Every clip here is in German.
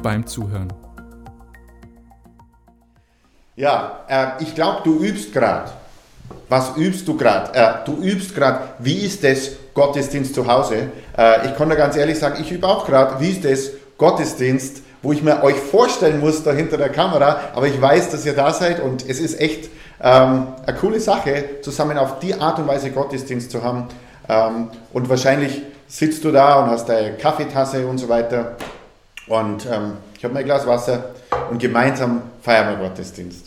beim Zuhören. Ja, äh, ich glaube, du übst gerade. Was übst du gerade? Äh, du übst gerade, wie ist es Gottesdienst zu Hause? Äh, ich kann da ganz ehrlich sagen, ich übe auch gerade, wie ist es Gottesdienst, wo ich mir euch vorstellen muss da hinter der Kamera, aber ich weiß, dass ihr da seid und es ist echt ähm, eine coole Sache, zusammen auf die Art und Weise Gottesdienst zu haben. Ähm, und wahrscheinlich sitzt du da und hast deine Kaffeetasse und so weiter. Und ähm, ich habe mein Glas Wasser und gemeinsam feiern wir Gottesdienst.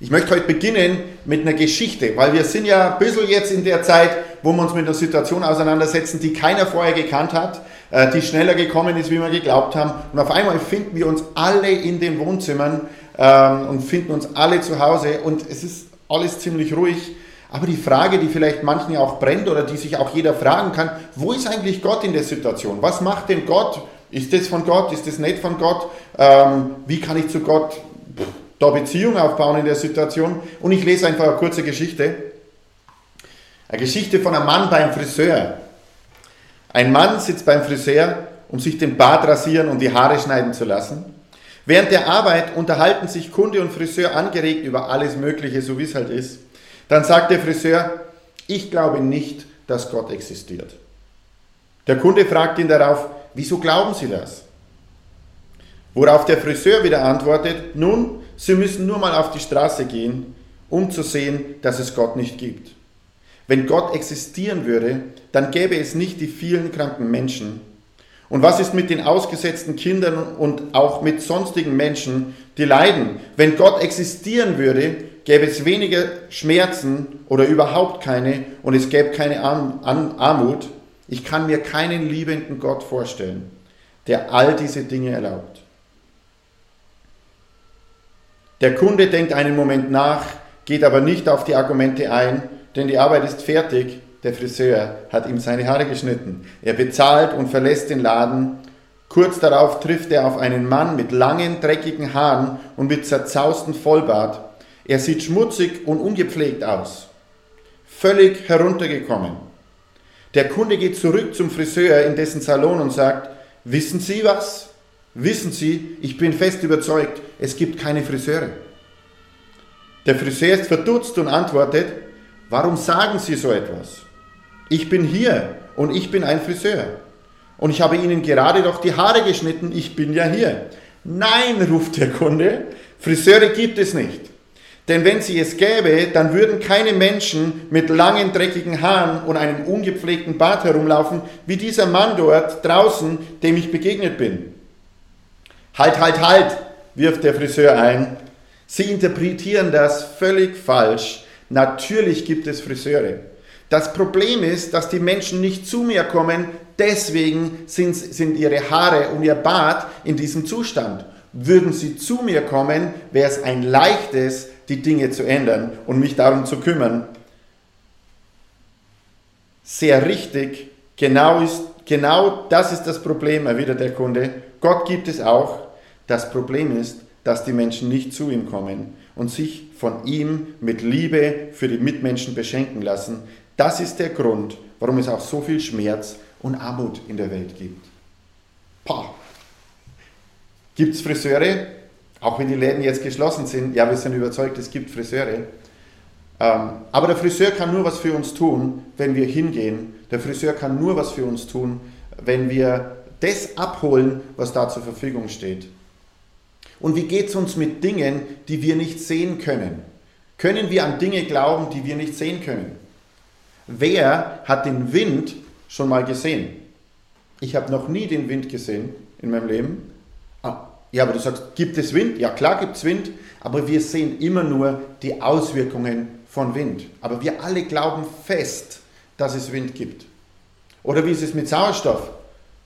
Ich möchte heute beginnen mit einer Geschichte, weil wir sind ja ein bisschen jetzt in der Zeit, wo wir uns mit einer Situation auseinandersetzen, die keiner vorher gekannt hat, äh, die schneller gekommen ist, wie wir geglaubt haben. Und auf einmal finden wir uns alle in den Wohnzimmern ähm, und finden uns alle zu Hause und es ist alles ziemlich ruhig. Aber die Frage, die vielleicht manchen ja auch brennt oder die sich auch jeder fragen kann, wo ist eigentlich Gott in der Situation? Was macht denn Gott? Ist das von Gott? Ist das nicht von Gott? Ähm, wie kann ich zu Gott da Beziehung aufbauen in der Situation? Und ich lese einfach eine kurze Geschichte. Eine Geschichte von einem Mann beim Friseur. Ein Mann sitzt beim Friseur, um sich den Bart rasieren und die Haare schneiden zu lassen. Während der Arbeit unterhalten sich Kunde und Friseur angeregt über alles Mögliche, so wie es halt ist. Dann sagt der Friseur, ich glaube nicht, dass Gott existiert. Der Kunde fragt ihn darauf, wieso glauben Sie das? Worauf der Friseur wieder antwortet, nun, Sie müssen nur mal auf die Straße gehen, um zu sehen, dass es Gott nicht gibt. Wenn Gott existieren würde, dann gäbe es nicht die vielen kranken Menschen. Und was ist mit den ausgesetzten Kindern und auch mit sonstigen Menschen, die leiden? Wenn Gott existieren würde, gäbe es weniger Schmerzen oder überhaupt keine und es gäbe keine Armut. Ich kann mir keinen liebenden Gott vorstellen, der all diese Dinge erlaubt. Der Kunde denkt einen Moment nach, geht aber nicht auf die Argumente ein, denn die Arbeit ist fertig. Der Friseur hat ihm seine Haare geschnitten. Er bezahlt und verlässt den Laden. Kurz darauf trifft er auf einen Mann mit langen, dreckigen Haaren und mit zerzaustem Vollbart. Er sieht schmutzig und ungepflegt aus, völlig heruntergekommen. Der Kunde geht zurück zum Friseur in dessen Salon und sagt, wissen Sie was? Wissen Sie, ich bin fest überzeugt, es gibt keine Friseure. Der Friseur ist verdutzt und antwortet, warum sagen Sie so etwas? Ich bin hier und ich bin ein Friseur. Und ich habe Ihnen gerade doch die Haare geschnitten, ich bin ja hier. Nein, ruft der Kunde, Friseure gibt es nicht. Denn wenn sie es gäbe, dann würden keine Menschen mit langen, dreckigen Haaren und einem ungepflegten Bart herumlaufen, wie dieser Mann dort draußen, dem ich begegnet bin. Halt, halt, halt, wirft der Friseur ein. Sie interpretieren das völlig falsch. Natürlich gibt es Friseure. Das Problem ist, dass die Menschen nicht zu mir kommen, deswegen sind, sind ihre Haare und ihr Bart in diesem Zustand. Würden sie zu mir kommen, wäre es ein leichtes, die Dinge zu ändern und mich darum zu kümmern. Sehr richtig, genau, ist, genau das ist das Problem, erwidert der Kunde. Gott gibt es auch. Das Problem ist, dass die Menschen nicht zu ihm kommen und sich von ihm mit Liebe für die Mitmenschen beschenken lassen. Das ist der Grund, warum es auch so viel Schmerz und Armut in der Welt gibt. Gibt es Friseure, auch wenn die Läden jetzt geschlossen sind, ja, wir sind überzeugt, es gibt Friseure. Ähm, aber der Friseur kann nur was für uns tun, wenn wir hingehen. Der Friseur kann nur was für uns tun, wenn wir das abholen, was da zur Verfügung steht. Und wie geht es uns mit Dingen, die wir nicht sehen können? Können wir an Dinge glauben, die wir nicht sehen können? Wer hat den Wind schon mal gesehen? Ich habe noch nie den Wind gesehen in meinem Leben. Ja, aber du sagst, gibt es Wind? Ja, klar gibt es Wind, aber wir sehen immer nur die Auswirkungen von Wind. Aber wir alle glauben fest, dass es Wind gibt. Oder wie ist es mit Sauerstoff?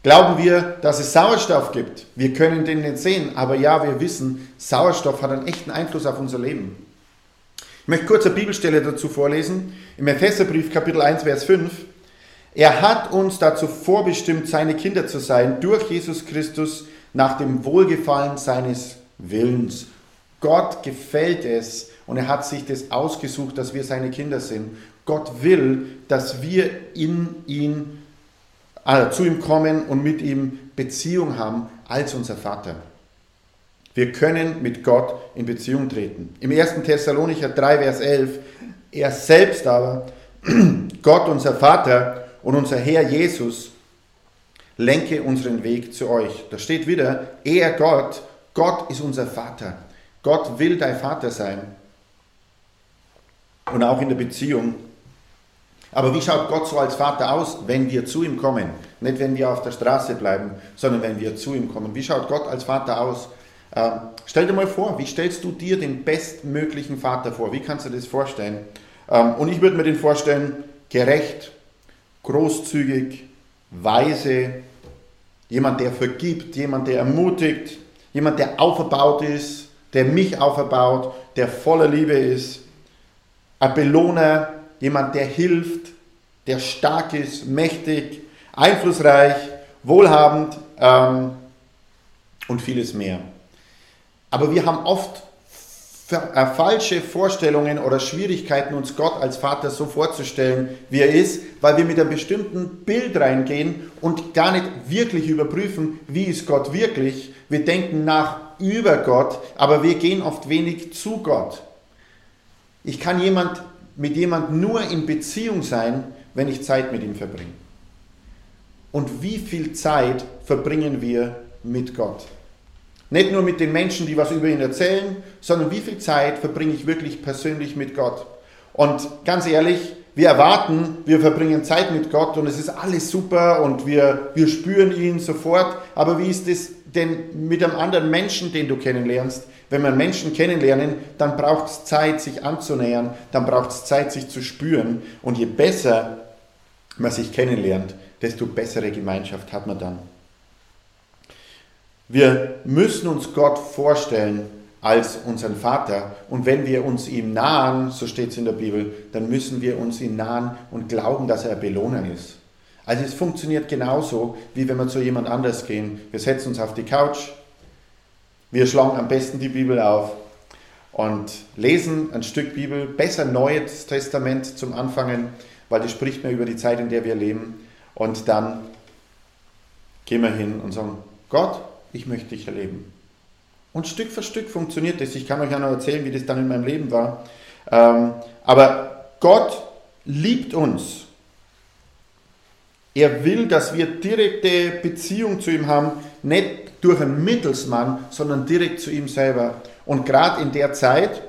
Glauben wir, dass es Sauerstoff gibt? Wir können den nicht sehen, aber ja, wir wissen, Sauerstoff hat einen echten Einfluss auf unser Leben. Ich möchte kurz eine Bibelstelle dazu vorlesen. Im Epheserbrief Kapitel 1, Vers 5. Er hat uns dazu vorbestimmt, seine Kinder zu sein, durch Jesus Christus, nach dem Wohlgefallen seines Willens. Gott gefällt es und er hat sich das ausgesucht, dass wir seine Kinder sind. Gott will, dass wir in ihn also zu ihm kommen und mit ihm Beziehung haben als unser Vater. Wir können mit Gott in Beziehung treten. Im 1. Thessalonicher 3, Vers 11, er selbst aber, Gott unser Vater und unser Herr Jesus, lenke unseren Weg zu euch. Da steht wieder, er Gott, Gott ist unser Vater. Gott will dein Vater sein. Und auch in der Beziehung aber wie schaut Gott so als Vater aus, wenn wir zu ihm kommen? Nicht, wenn wir auf der Straße bleiben, sondern wenn wir zu ihm kommen. Wie schaut Gott als Vater aus? Ähm, stell dir mal vor, wie stellst du dir den bestmöglichen Vater vor? Wie kannst du das vorstellen? Ähm, und ich würde mir den vorstellen, gerecht, großzügig, weise, jemand, der vergibt, jemand, der ermutigt, jemand, der auferbaut ist, der mich auferbaut, der voller Liebe ist, ein Belohner, jemand, der hilft, der stark ist, mächtig, einflussreich, wohlhabend ähm, und vieles mehr. Aber wir haben oft falsche Vorstellungen oder Schwierigkeiten, uns Gott als Vater so vorzustellen, wie er ist, weil wir mit einem bestimmten Bild reingehen und gar nicht wirklich überprüfen, wie ist Gott wirklich. Wir denken nach über Gott, aber wir gehen oft wenig zu Gott. Ich kann jemand mit jemandem nur in Beziehung sein, wenn ich Zeit mit ihm verbringe. Und wie viel Zeit verbringen wir mit Gott? Nicht nur mit den Menschen, die was über ihn erzählen, sondern wie viel Zeit verbringe ich wirklich persönlich mit Gott? Und ganz ehrlich, wir erwarten, wir verbringen Zeit mit Gott und es ist alles super und wir, wir spüren ihn sofort. Aber wie ist es denn mit einem anderen Menschen, den du kennenlernst? Wenn wir Menschen kennenlernen, dann braucht es Zeit, sich anzunähern, dann braucht es Zeit, sich zu spüren. Und je besser man sich kennenlernt, desto bessere Gemeinschaft hat man dann. Wir müssen uns Gott vorstellen als unseren Vater. Und wenn wir uns ihm nahen, so steht es in der Bibel, dann müssen wir uns ihm nahen und glauben, dass er belohnen ist. Also es funktioniert genauso, wie wenn wir zu jemand anders gehen. Wir setzen uns auf die Couch, wir schlagen am besten die Bibel auf und lesen ein Stück Bibel, besser Neues Testament zum Anfangen, weil das spricht mir über die Zeit, in der wir leben. Und dann gehen wir hin und sagen, Gott, ich möchte dich erleben. Und Stück für Stück funktioniert das. Ich kann euch ja noch erzählen, wie das dann in meinem Leben war. Ähm, aber Gott liebt uns. Er will, dass wir direkte Beziehung zu ihm haben, nicht durch einen Mittelsmann, sondern direkt zu ihm selber. Und gerade in der Zeit,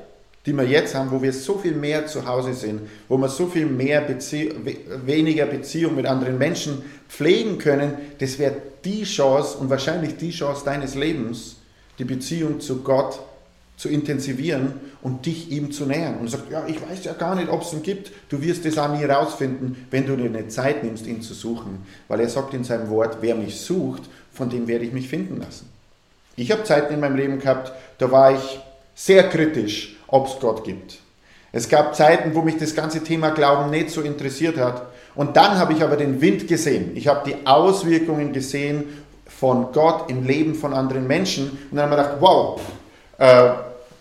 die wir jetzt haben, wo wir so viel mehr zu Hause sind, wo wir so viel mehr Bezie weniger Beziehung mit anderen Menschen pflegen können, das wäre die Chance und wahrscheinlich die Chance deines Lebens, die Beziehung zu Gott zu intensivieren und dich ihm zu nähern. Und sagt, ja, ich weiß ja gar nicht, ob es ihn gibt. Du wirst es auch nie rausfinden, wenn du dir eine Zeit nimmst, ihn zu suchen. Weil er sagt in seinem Wort, wer mich sucht, von dem werde ich mich finden lassen. Ich habe Zeiten in meinem Leben gehabt, da war ich sehr kritisch, ob es Gott gibt. Es gab Zeiten, wo mich das ganze Thema Glauben nicht so interessiert hat. Und dann habe ich aber den Wind gesehen. Ich habe die Auswirkungen gesehen von Gott im Leben von anderen Menschen. Und dann habe ich gedacht, wow, äh,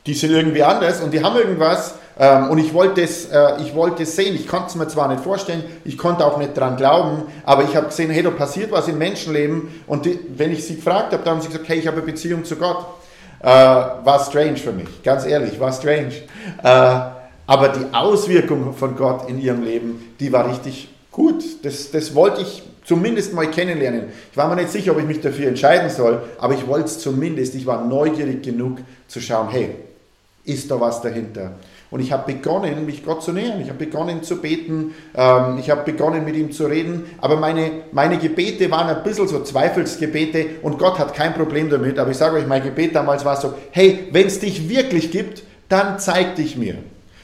die sind irgendwie anders und die haben irgendwas. Ähm, und ich wollte es äh, ich sehen. Ich konnte es mir zwar nicht vorstellen, ich konnte auch nicht dran glauben, aber ich habe gesehen, hey, da passiert was im Menschenleben. Und die, wenn ich sie gefragt habe, dann haben sie gesagt, hey, ich habe eine Beziehung zu Gott. Äh, war strange für mich, ganz ehrlich, war strange. Äh, aber die Auswirkung von Gott in ihrem Leben, die war richtig gut. Das, das wollte ich zumindest mal kennenlernen. Ich war mir nicht sicher, ob ich mich dafür entscheiden soll, aber ich wollte es zumindest. Ich war neugierig genug zu schauen, hey, ist da was dahinter? Und ich habe begonnen, mich Gott zu nähern. Ich habe begonnen zu beten. Ähm, ich habe begonnen, mit ihm zu reden. Aber meine, meine Gebete waren ein bisschen so Zweifelsgebete und Gott hat kein Problem damit. Aber ich sage euch, mein Gebet damals war so, hey, wenn es dich wirklich gibt, dann zeig dich mir.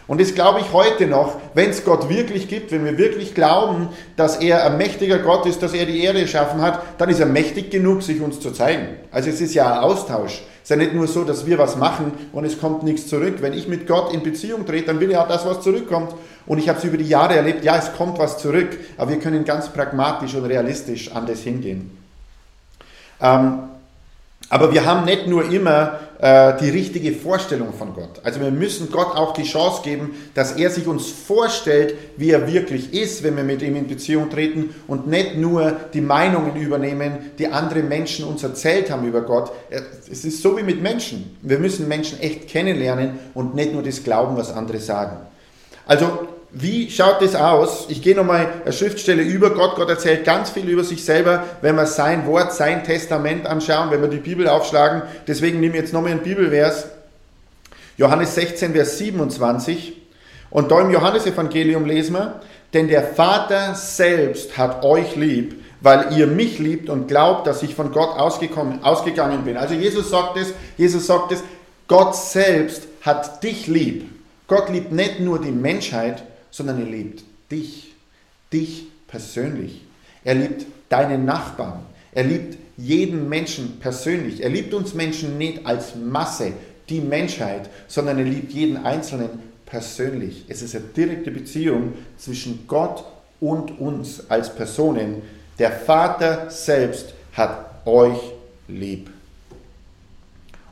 Und das glaube ich heute noch, wenn es Gott wirklich gibt, wenn wir wirklich glauben, dass er ein mächtiger Gott ist, dass er die Erde erschaffen hat, dann ist er mächtig genug, sich uns zu zeigen. Also es ist ja ein Austausch. Es ist ja nicht nur so, dass wir was machen und es kommt nichts zurück. Wenn ich mit Gott in Beziehung trete, dann will er auch das, was zurückkommt. Und ich habe es über die Jahre erlebt, ja, es kommt was zurück, aber wir können ganz pragmatisch und realistisch an das hingehen. Ähm, aber wir haben nicht nur immer äh, die richtige Vorstellung von Gott. Also wir müssen Gott auch die Chance geben, dass er sich uns vorstellt, wie er wirklich ist, wenn wir mit ihm in Beziehung treten und nicht nur die Meinungen übernehmen, die andere Menschen uns erzählt haben über Gott. Äh, es ist so wie mit Menschen. Wir müssen Menschen echt kennenlernen und nicht nur das glauben, was andere sagen. Also wie schaut das aus? Ich gehe nochmal eine Schriftstelle über Gott. Gott erzählt ganz viel über sich selber, wenn wir sein Wort, sein Testament anschauen, wenn wir die Bibel aufschlagen. Deswegen nehme ich jetzt nochmal einen Bibelvers. Johannes 16, Vers 27. Und da im Johannesevangelium lesen wir, denn der Vater selbst hat euch lieb, weil ihr mich liebt und glaubt, dass ich von Gott ausgegangen bin. Also Jesus sagt es, Jesus sagt es, Gott selbst hat dich lieb. Gott liebt nicht nur die Menschheit, sondern er liebt dich, dich persönlich. Er liebt deinen Nachbarn. Er liebt jeden Menschen persönlich. Er liebt uns Menschen nicht als Masse, die Menschheit, sondern er liebt jeden Einzelnen persönlich. Es ist eine direkte Beziehung zwischen Gott und uns als Personen. Der Vater selbst hat euch lieb.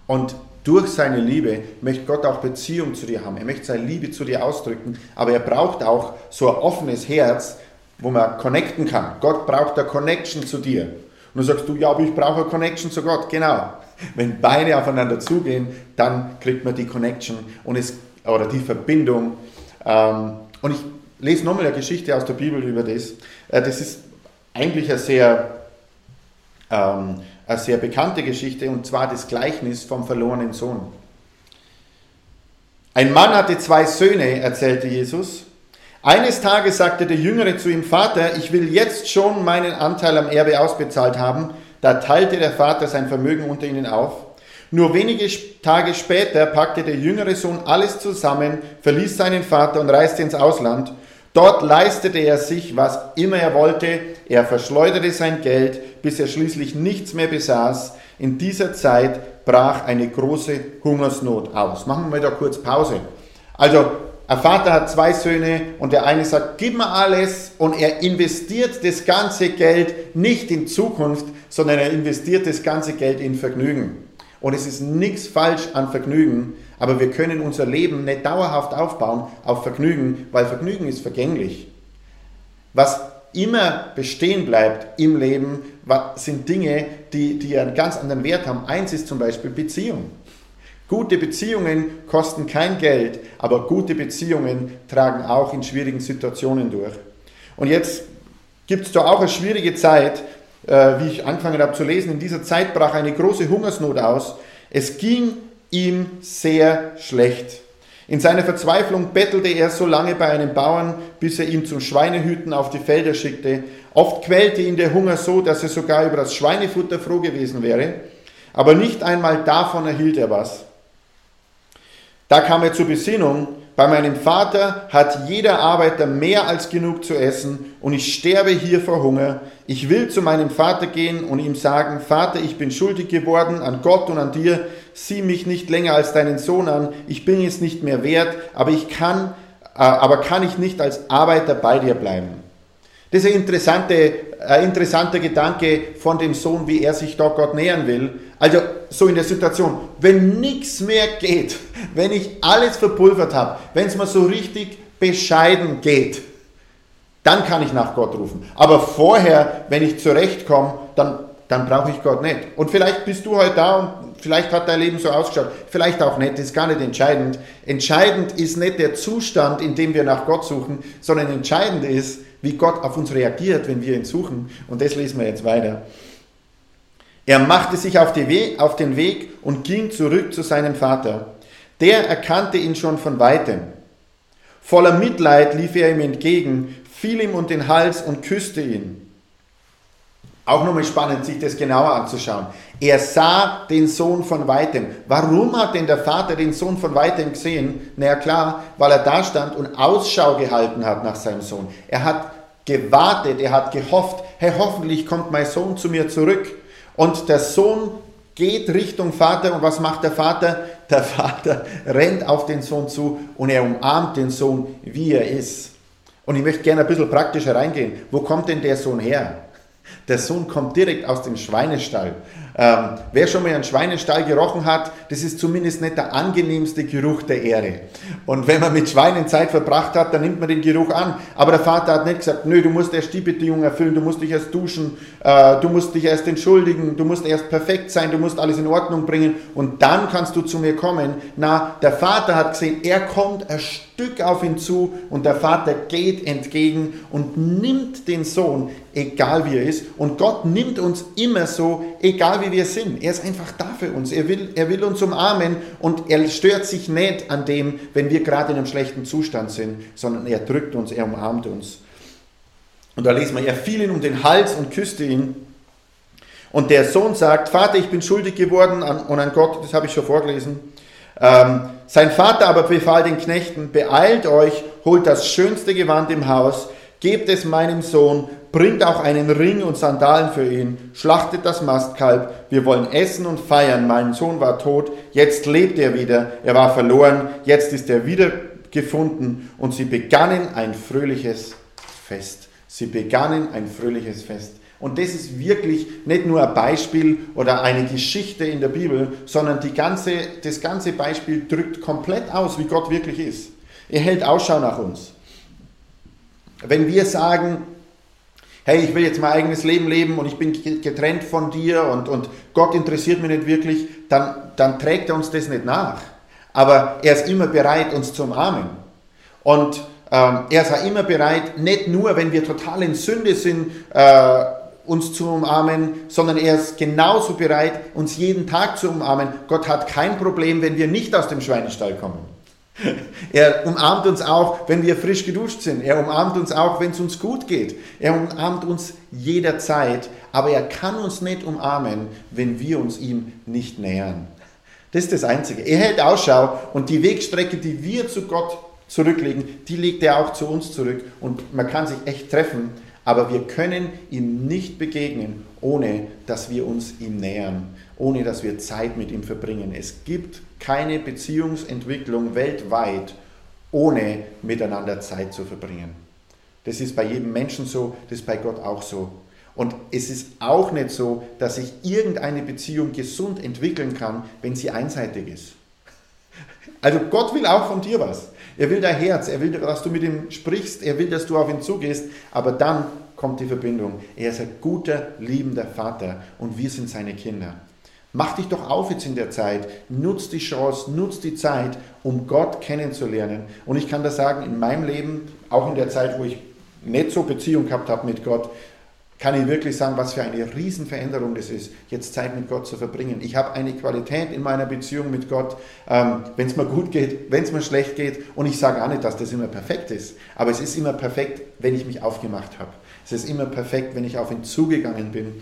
Und durch seine Liebe möchte Gott auch Beziehung zu dir haben. Er möchte seine Liebe zu dir ausdrücken, aber er braucht auch so ein offenes Herz, wo man connecten kann. Gott braucht eine Connection zu dir. Und du sagst du, ja, aber ich brauche eine Connection zu Gott. Genau. Wenn beide aufeinander zugehen, dann kriegt man die Connection und es, oder die Verbindung. Ähm, und ich lese nochmal eine Geschichte aus der Bibel über das. Äh, das ist eigentlich eine sehr ähm, eine sehr bekannte Geschichte, und zwar das Gleichnis vom verlorenen Sohn. Ein Mann hatte zwei Söhne, erzählte Jesus. Eines Tages sagte der Jüngere zu ihm, Vater, ich will jetzt schon meinen Anteil am Erbe ausbezahlt haben. Da teilte der Vater sein Vermögen unter ihnen auf. Nur wenige Tage später packte der jüngere Sohn alles zusammen, verließ seinen Vater und reiste ins Ausland. Dort leistete er sich, was immer er wollte. Er verschleuderte sein Geld, bis er schließlich nichts mehr besaß. In dieser Zeit brach eine große Hungersnot aus. Machen wir da kurz Pause. Also, ein Vater hat zwei Söhne und der eine sagt, gib mir alles und er investiert das ganze Geld nicht in Zukunft, sondern er investiert das ganze Geld in Vergnügen. Und es ist nichts falsch an Vergnügen, aber wir können unser Leben nicht dauerhaft aufbauen auf Vergnügen, weil Vergnügen ist vergänglich. Was immer bestehen bleibt im Leben, sind Dinge, die, die einen ganz anderen Wert haben. Eins ist zum Beispiel Beziehung. Gute Beziehungen kosten kein Geld, aber gute Beziehungen tragen auch in schwierigen Situationen durch. Und jetzt gibt es da auch eine schwierige Zeit, äh, wie ich angefangen habe zu lesen. In dieser Zeit brach eine große Hungersnot aus. Es ging ihm sehr schlecht. In seiner Verzweiflung bettelte er so lange bei einem Bauern, bis er ihn zum Schweinehüten auf die Felder schickte. Oft quälte ihn der Hunger so, dass er sogar über das Schweinefutter froh gewesen wäre. Aber nicht einmal davon erhielt er was. Da kam er zur Besinnung, bei meinem Vater hat jeder Arbeiter mehr als genug zu essen und ich sterbe hier vor Hunger. Ich will zu meinem Vater gehen und ihm sagen, Vater, ich bin schuldig geworden an Gott und an dir. Sieh mich nicht länger als deinen Sohn an. Ich bin es nicht mehr wert, aber ich kann, äh, aber kann ich nicht als Arbeiter bei dir bleiben. Das ist ein interessante, ein interessanter Gedanke von dem Sohn, wie er sich da Gott nähern will. Also so in der Situation, wenn nichts mehr geht, wenn ich alles verpulvert habe, wenn es mir so richtig bescheiden geht, dann kann ich nach Gott rufen. Aber vorher, wenn ich zurechtkomme, dann, dann brauche ich Gott nicht. Und vielleicht bist du heute da und vielleicht hat dein Leben so ausgeschaut, vielleicht auch nicht, das ist gar nicht entscheidend. Entscheidend ist nicht der Zustand, in dem wir nach Gott suchen, sondern entscheidend ist, wie Gott auf uns reagiert, wenn wir ihn suchen. Und das lesen wir jetzt weiter. Er machte sich auf, We auf den Weg und ging zurück zu seinem Vater. Der erkannte ihn schon von weitem. Voller Mitleid lief er ihm entgegen, fiel ihm um den Hals und küsste ihn. Auch nochmal spannend, sich das genauer anzuschauen. Er sah den Sohn von weitem. Warum hat denn der Vater den Sohn von weitem gesehen? Na ja, klar, weil er da stand und Ausschau gehalten hat nach seinem Sohn. Er hat gewartet, er hat gehofft, hey, hoffentlich kommt mein Sohn zu mir zurück. Und der Sohn geht Richtung Vater und was macht der Vater? Der Vater rennt auf den Sohn zu und er umarmt den Sohn, wie er ist. Und ich möchte gerne ein bisschen praktischer reingehen. Wo kommt denn der Sohn her? Der Sohn kommt direkt aus dem Schweinestall. Ähm, wer schon mal einen Schweinestall gerochen hat, das ist zumindest nicht der angenehmste Geruch der Erde. Und wenn man mit Schweinen Zeit verbracht hat, dann nimmt man den Geruch an. Aber der Vater hat nicht gesagt, nö, du musst erst die Bedingungen erfüllen, du musst dich erst duschen, äh, du musst dich erst entschuldigen, du musst erst perfekt sein, du musst alles in Ordnung bringen und dann kannst du zu mir kommen. Na, der Vater hat gesehen, er kommt ein Stück auf ihn zu und der Vater geht entgegen und nimmt den Sohn, egal wie er ist. Und Gott nimmt uns immer so, egal wie wie wir sind. Er ist einfach da für uns. Er will, er will uns umarmen und er stört sich nicht an dem, wenn wir gerade in einem schlechten Zustand sind, sondern er drückt uns, er umarmt uns. Und da lesen wir, er fiel ihn um den Hals und küsste ihn. Und der Sohn sagt, Vater, ich bin schuldig geworden an, und an Gott, das habe ich schon vorgelesen. Ähm, sein Vater aber befahl den Knechten, beeilt euch, holt das schönste Gewand im Haus, gebt es meinem Sohn, bringt auch einen Ring und Sandalen für ihn, schlachtet das Mastkalb, wir wollen essen und feiern, mein Sohn war tot, jetzt lebt er wieder, er war verloren, jetzt ist er wieder gefunden und sie begannen ein fröhliches Fest. Sie begannen ein fröhliches Fest. Und das ist wirklich nicht nur ein Beispiel oder eine Geschichte in der Bibel, sondern ganze, das ganze Beispiel drückt komplett aus, wie Gott wirklich ist. Er hält Ausschau nach uns. Wenn wir sagen, hey, ich will jetzt mein eigenes Leben leben und ich bin getrennt von dir und, und Gott interessiert mich nicht wirklich, dann, dann trägt er uns das nicht nach. Aber er ist immer bereit, uns zu umarmen. Und ähm, er ist auch immer bereit, nicht nur, wenn wir total in Sünde sind, äh, uns zu umarmen, sondern er ist genauso bereit, uns jeden Tag zu umarmen. Gott hat kein Problem, wenn wir nicht aus dem Schweinestall kommen. Er umarmt uns auch, wenn wir frisch geduscht sind. Er umarmt uns auch, wenn es uns gut geht. Er umarmt uns jederzeit. Aber er kann uns nicht umarmen, wenn wir uns ihm nicht nähern. Das ist das Einzige. Er hält Ausschau und die Wegstrecke, die wir zu Gott zurücklegen, die legt er auch zu uns zurück. Und man kann sich echt treffen, aber wir können ihm nicht begegnen, ohne dass wir uns ihm nähern, ohne dass wir Zeit mit ihm verbringen. Es gibt keine Beziehungsentwicklung weltweit, ohne miteinander Zeit zu verbringen. Das ist bei jedem Menschen so, das ist bei Gott auch so. Und es ist auch nicht so, dass sich irgendeine Beziehung gesund entwickeln kann, wenn sie einseitig ist. Also Gott will auch von dir was. Er will dein Herz, er will, dass du mit ihm sprichst, er will, dass du auf ihn zugehst, aber dann kommt die Verbindung. Er ist ein guter, liebender Vater und wir sind seine Kinder. Mach dich doch auf jetzt in der Zeit, nutz die Chance, nutz die Zeit, um Gott kennenzulernen. Und ich kann das sagen, in meinem Leben, auch in der Zeit, wo ich nicht so Beziehung gehabt habe mit Gott, kann ich wirklich sagen, was für eine Riesenveränderung das ist, jetzt Zeit mit Gott zu verbringen. Ich habe eine Qualität in meiner Beziehung mit Gott, ähm, wenn es mir gut geht, wenn es mir schlecht geht. Und ich sage auch nicht, dass das immer perfekt ist, aber es ist immer perfekt, wenn ich mich aufgemacht habe. Es ist immer perfekt, wenn ich auf ihn zugegangen bin.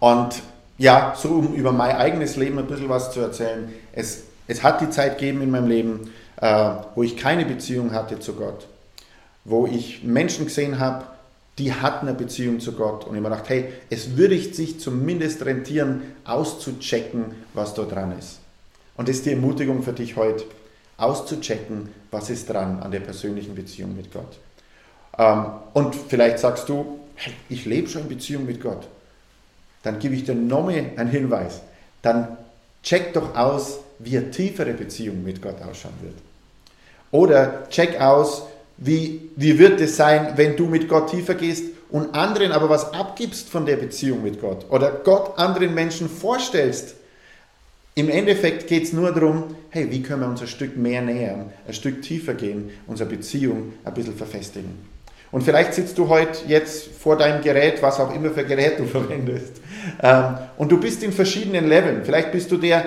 Und ja, so um über mein eigenes Leben ein bisschen was zu erzählen. Es, es hat die Zeit gegeben in meinem Leben, äh, wo ich keine Beziehung hatte zu Gott, wo ich Menschen gesehen habe, die hatten eine Beziehung zu Gott und ich mir gedacht, hey, es würde sich zumindest rentieren, auszuchecken, was da dran ist. Und das ist die Ermutigung für dich heute, auszuchecken, was ist dran an der persönlichen Beziehung mit Gott. Ähm, und vielleicht sagst du, hey, ich lebe schon in Beziehung mit Gott dann gebe ich dir nochmal einen Hinweis. Dann check doch aus, wie eine tiefere Beziehung mit Gott ausschauen wird. Oder check aus, wie, wie wird es sein, wenn du mit Gott tiefer gehst und anderen aber was abgibst von der Beziehung mit Gott oder Gott anderen Menschen vorstellst. Im Endeffekt geht es nur darum, hey, wie können wir uns ein Stück mehr nähern, ein Stück tiefer gehen, unsere Beziehung ein bisschen verfestigen. Und vielleicht sitzt du heute jetzt vor deinem Gerät, was auch immer für Gerät du verwendest. Ähm, und du bist in verschiedenen Leveln. Vielleicht bist du der,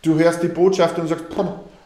du hörst die Botschaft und sagst,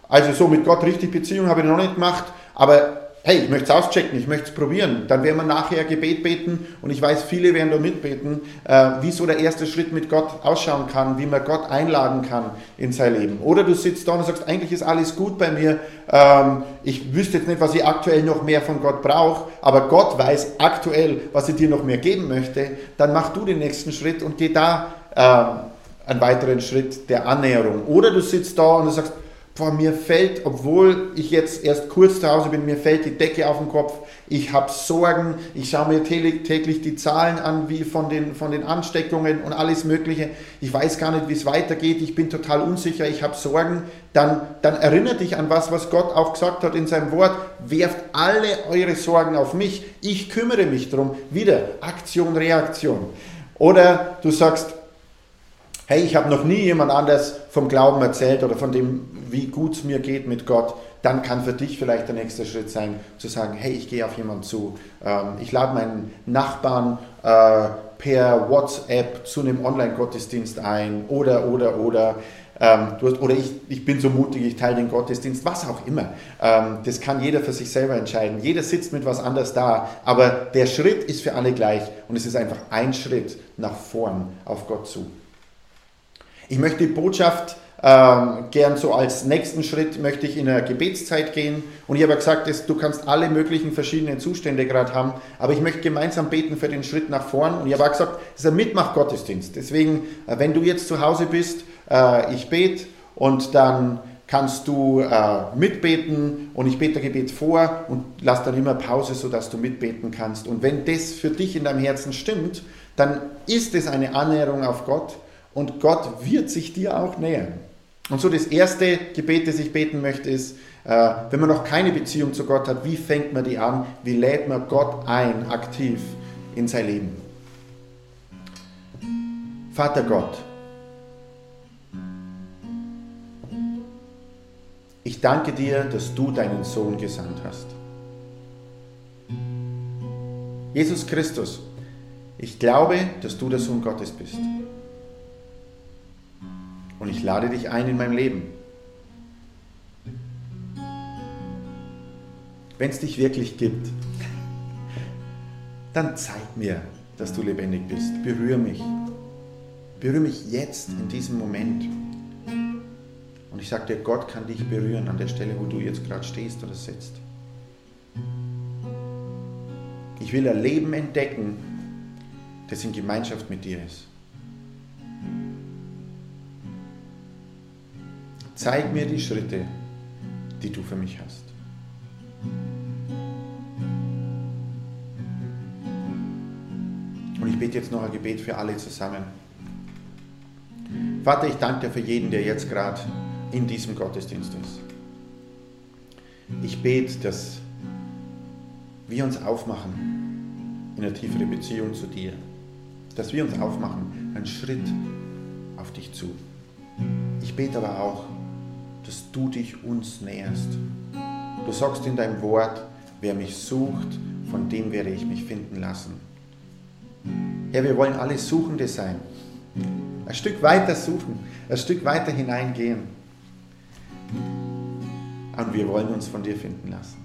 also so mit Gott richtig Beziehung habe ich noch nicht gemacht, aber hey, ich möchte es auschecken, ich möchte es probieren. Dann werden wir nachher Gebet beten und ich weiß, viele werden da mitbeten, äh, wie so der erste Schritt mit Gott ausschauen kann, wie man Gott einladen kann in sein Leben. Oder du sitzt da und sagst, eigentlich ist alles gut bei mir, ähm, ich wüsste jetzt nicht, was ich aktuell noch mehr von Gott brauche, aber Gott weiß aktuell, was er dir noch mehr geben möchte. Dann mach du den nächsten Schritt und geh da äh, einen weiteren Schritt der Annäherung. Oder du sitzt da und du sagst, Boah, mir fällt, obwohl ich jetzt erst kurz zu Hause bin, mir fällt die Decke auf den Kopf. Ich habe Sorgen. Ich schaue mir täglich die Zahlen an, wie von den, von den Ansteckungen und alles Mögliche. Ich weiß gar nicht, wie es weitergeht. Ich bin total unsicher. Ich habe Sorgen. Dann, dann erinnere dich an was, was Gott auch gesagt hat in seinem Wort. Werft alle eure Sorgen auf mich. Ich kümmere mich darum. Wieder Aktion, Reaktion. Oder du sagst, hey, ich habe noch nie jemand anders vom Glauben erzählt oder von dem, wie gut es mir geht mit Gott, dann kann für dich vielleicht der nächste Schritt sein, zu sagen, hey, ich gehe auf jemanden zu. Ähm, ich lade meinen Nachbarn äh, per WhatsApp zu einem Online-Gottesdienst ein oder, oder, oder. Ähm, hast, oder ich, ich bin so mutig, ich teile den Gottesdienst, was auch immer. Ähm, das kann jeder für sich selber entscheiden. Jeder sitzt mit was anders da, aber der Schritt ist für alle gleich und es ist einfach ein Schritt nach vorn auf Gott zu. Ich möchte die Botschaft ähm, gern so als nächsten Schritt möchte ich in eine Gebetszeit gehen. Und ich habe gesagt, dass du kannst alle möglichen verschiedenen Zustände gerade haben, aber ich möchte gemeinsam beten für den Schritt nach vorn. Und ich habe auch gesagt, es ist ein Mitmach-Gottesdienst. Deswegen, äh, wenn du jetzt zu Hause bist, äh, ich bete und dann kannst du äh, mitbeten und ich bete Gebet vor und lass dann immer Pause, sodass du mitbeten kannst. Und wenn das für dich in deinem Herzen stimmt, dann ist es eine Annäherung auf Gott und Gott wird sich dir auch nähern. Und so das erste Gebet, das ich beten möchte, ist, äh, wenn man noch keine Beziehung zu Gott hat, wie fängt man die an? Wie lädt man Gott ein, aktiv in sein Leben? Vater Gott, ich danke dir, dass du deinen Sohn gesandt hast. Jesus Christus, ich glaube, dass du der Sohn Gottes bist und ich lade dich ein in mein Leben. Wenn es dich wirklich gibt, dann zeig mir, dass du lebendig bist. Berühre mich. Berühre mich jetzt in diesem Moment. Und ich sage dir, Gott kann dich berühren an der Stelle, wo du jetzt gerade stehst oder sitzt. Ich will ein Leben entdecken, das in Gemeinschaft mit dir ist. Zeig mir die Schritte, die du für mich hast. Und ich bete jetzt noch ein Gebet für alle zusammen. Vater, ich danke dir für jeden, der jetzt gerade in diesem Gottesdienst ist. Ich bete, dass wir uns aufmachen in eine tiefere Beziehung zu dir. Dass wir uns aufmachen, einen Schritt auf dich zu. Ich bete aber auch, dass du dich uns näherst. Du sagst in deinem Wort, wer mich sucht, von dem werde ich mich finden lassen. Herr, wir wollen alle Suchende sein. Ein Stück weiter suchen, ein Stück weiter hineingehen. Und wir wollen uns von dir finden lassen.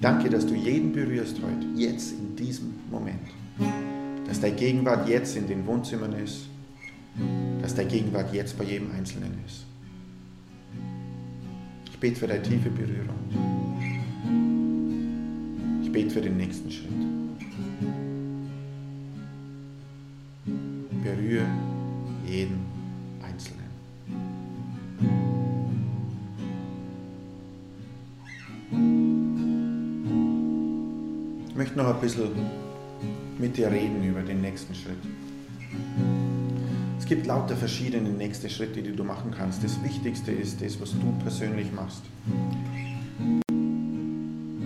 Danke, dass du jeden berührst heute, jetzt in diesem Moment. Dass deine Gegenwart jetzt in den Wohnzimmern ist. Dass deine Gegenwart jetzt bei jedem Einzelnen ist bete für deine tiefe Berührung. Ich bete für den nächsten Schritt. Berühre jeden Einzelnen. Ich möchte noch ein bisschen mit dir reden über den nächsten Schritt gibt lauter verschiedene nächste Schritte, die du machen kannst. Das Wichtigste ist das, was du persönlich machst.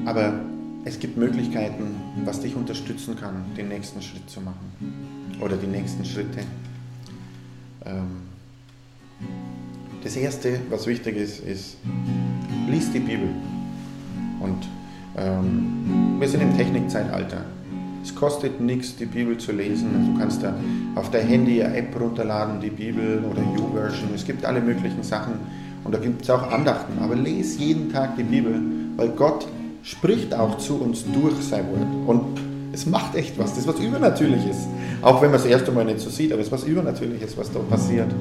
Aber es gibt Möglichkeiten, was dich unterstützen kann, den nächsten Schritt zu machen oder die nächsten Schritte. Ähm, das Erste, was wichtig ist, ist, lies die Bibel. Und ähm, wir sind im Technikzeitalter. Es kostet nichts, die Bibel zu lesen. Du kannst da auf dein Handy eine App runterladen, die Bibel oder YouVersion. Es gibt alle möglichen Sachen und da gibt es auch Andachten. Aber lese jeden Tag die Bibel, weil Gott spricht auch zu uns durch sein Wort. Und es macht echt was. Das ist was Übernatürliches. Auch wenn man es erst einmal nicht so sieht, aber es ist was Übernatürliches, was da passiert.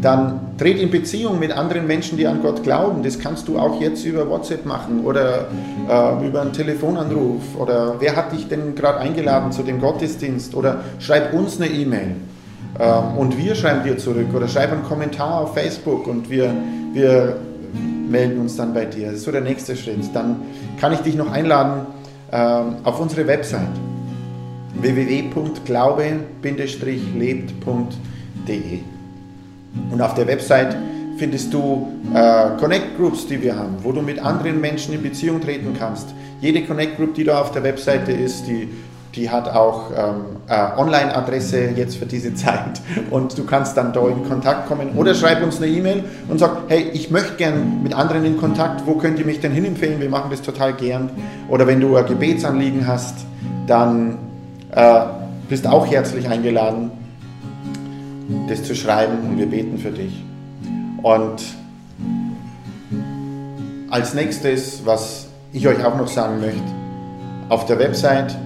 Dann tritt in Beziehung mit anderen Menschen, die an Gott glauben. Das kannst du auch jetzt über WhatsApp machen oder äh, über einen Telefonanruf. Oder wer hat dich denn gerade eingeladen zu dem Gottesdienst? Oder schreib uns eine E-Mail. Ähm, und wir schreiben dir zurück. Oder schreib einen Kommentar auf Facebook und wir, wir melden uns dann bei dir. Das ist so der nächste Schritt. Dann kann ich dich noch einladen ähm, auf unsere Website www.glaube-lebt.de. Und auf der Website findest du äh, Connect Groups, die wir haben, wo du mit anderen Menschen in Beziehung treten kannst. Jede Connect Group, die da auf der Webseite ist, die, die hat auch ähm, äh, Online-Adresse jetzt für diese Zeit und du kannst dann da in Kontakt kommen oder schreib uns eine E-Mail und sag, hey, ich möchte gern mit anderen in Kontakt, wo könnt ihr mich denn hinempfehlen? Wir machen das total gern. Oder wenn du ein Gebetsanliegen hast, dann äh, bist auch herzlich eingeladen, das zu schreiben und wir beten für dich. Und als nächstes, was ich euch auch noch sagen möchte, auf der Website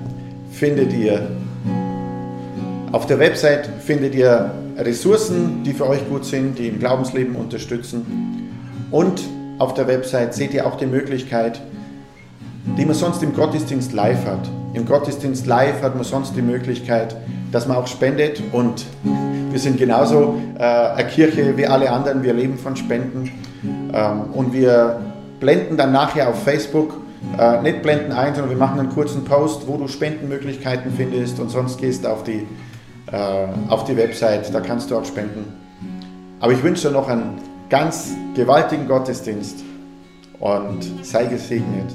findet ihr auf der Website findet ihr Ressourcen, die für euch gut sind, die im Glaubensleben unterstützen. Und auf der Website seht ihr auch die Möglichkeit, die man sonst im Gottesdienst live hat. Im Gottesdienst live hat man sonst die Möglichkeit, dass man auch spendet und wir sind genauso äh, eine Kirche wie alle anderen, wir leben von Spenden. Ähm, und wir blenden dann nachher auf Facebook, äh, nicht blenden ein, sondern wir machen einen kurzen Post, wo du Spendenmöglichkeiten findest. Und sonst gehst auf die, äh, auf die Website, da kannst du auch spenden. Aber ich wünsche dir noch einen ganz gewaltigen Gottesdienst. Und sei gesegnet.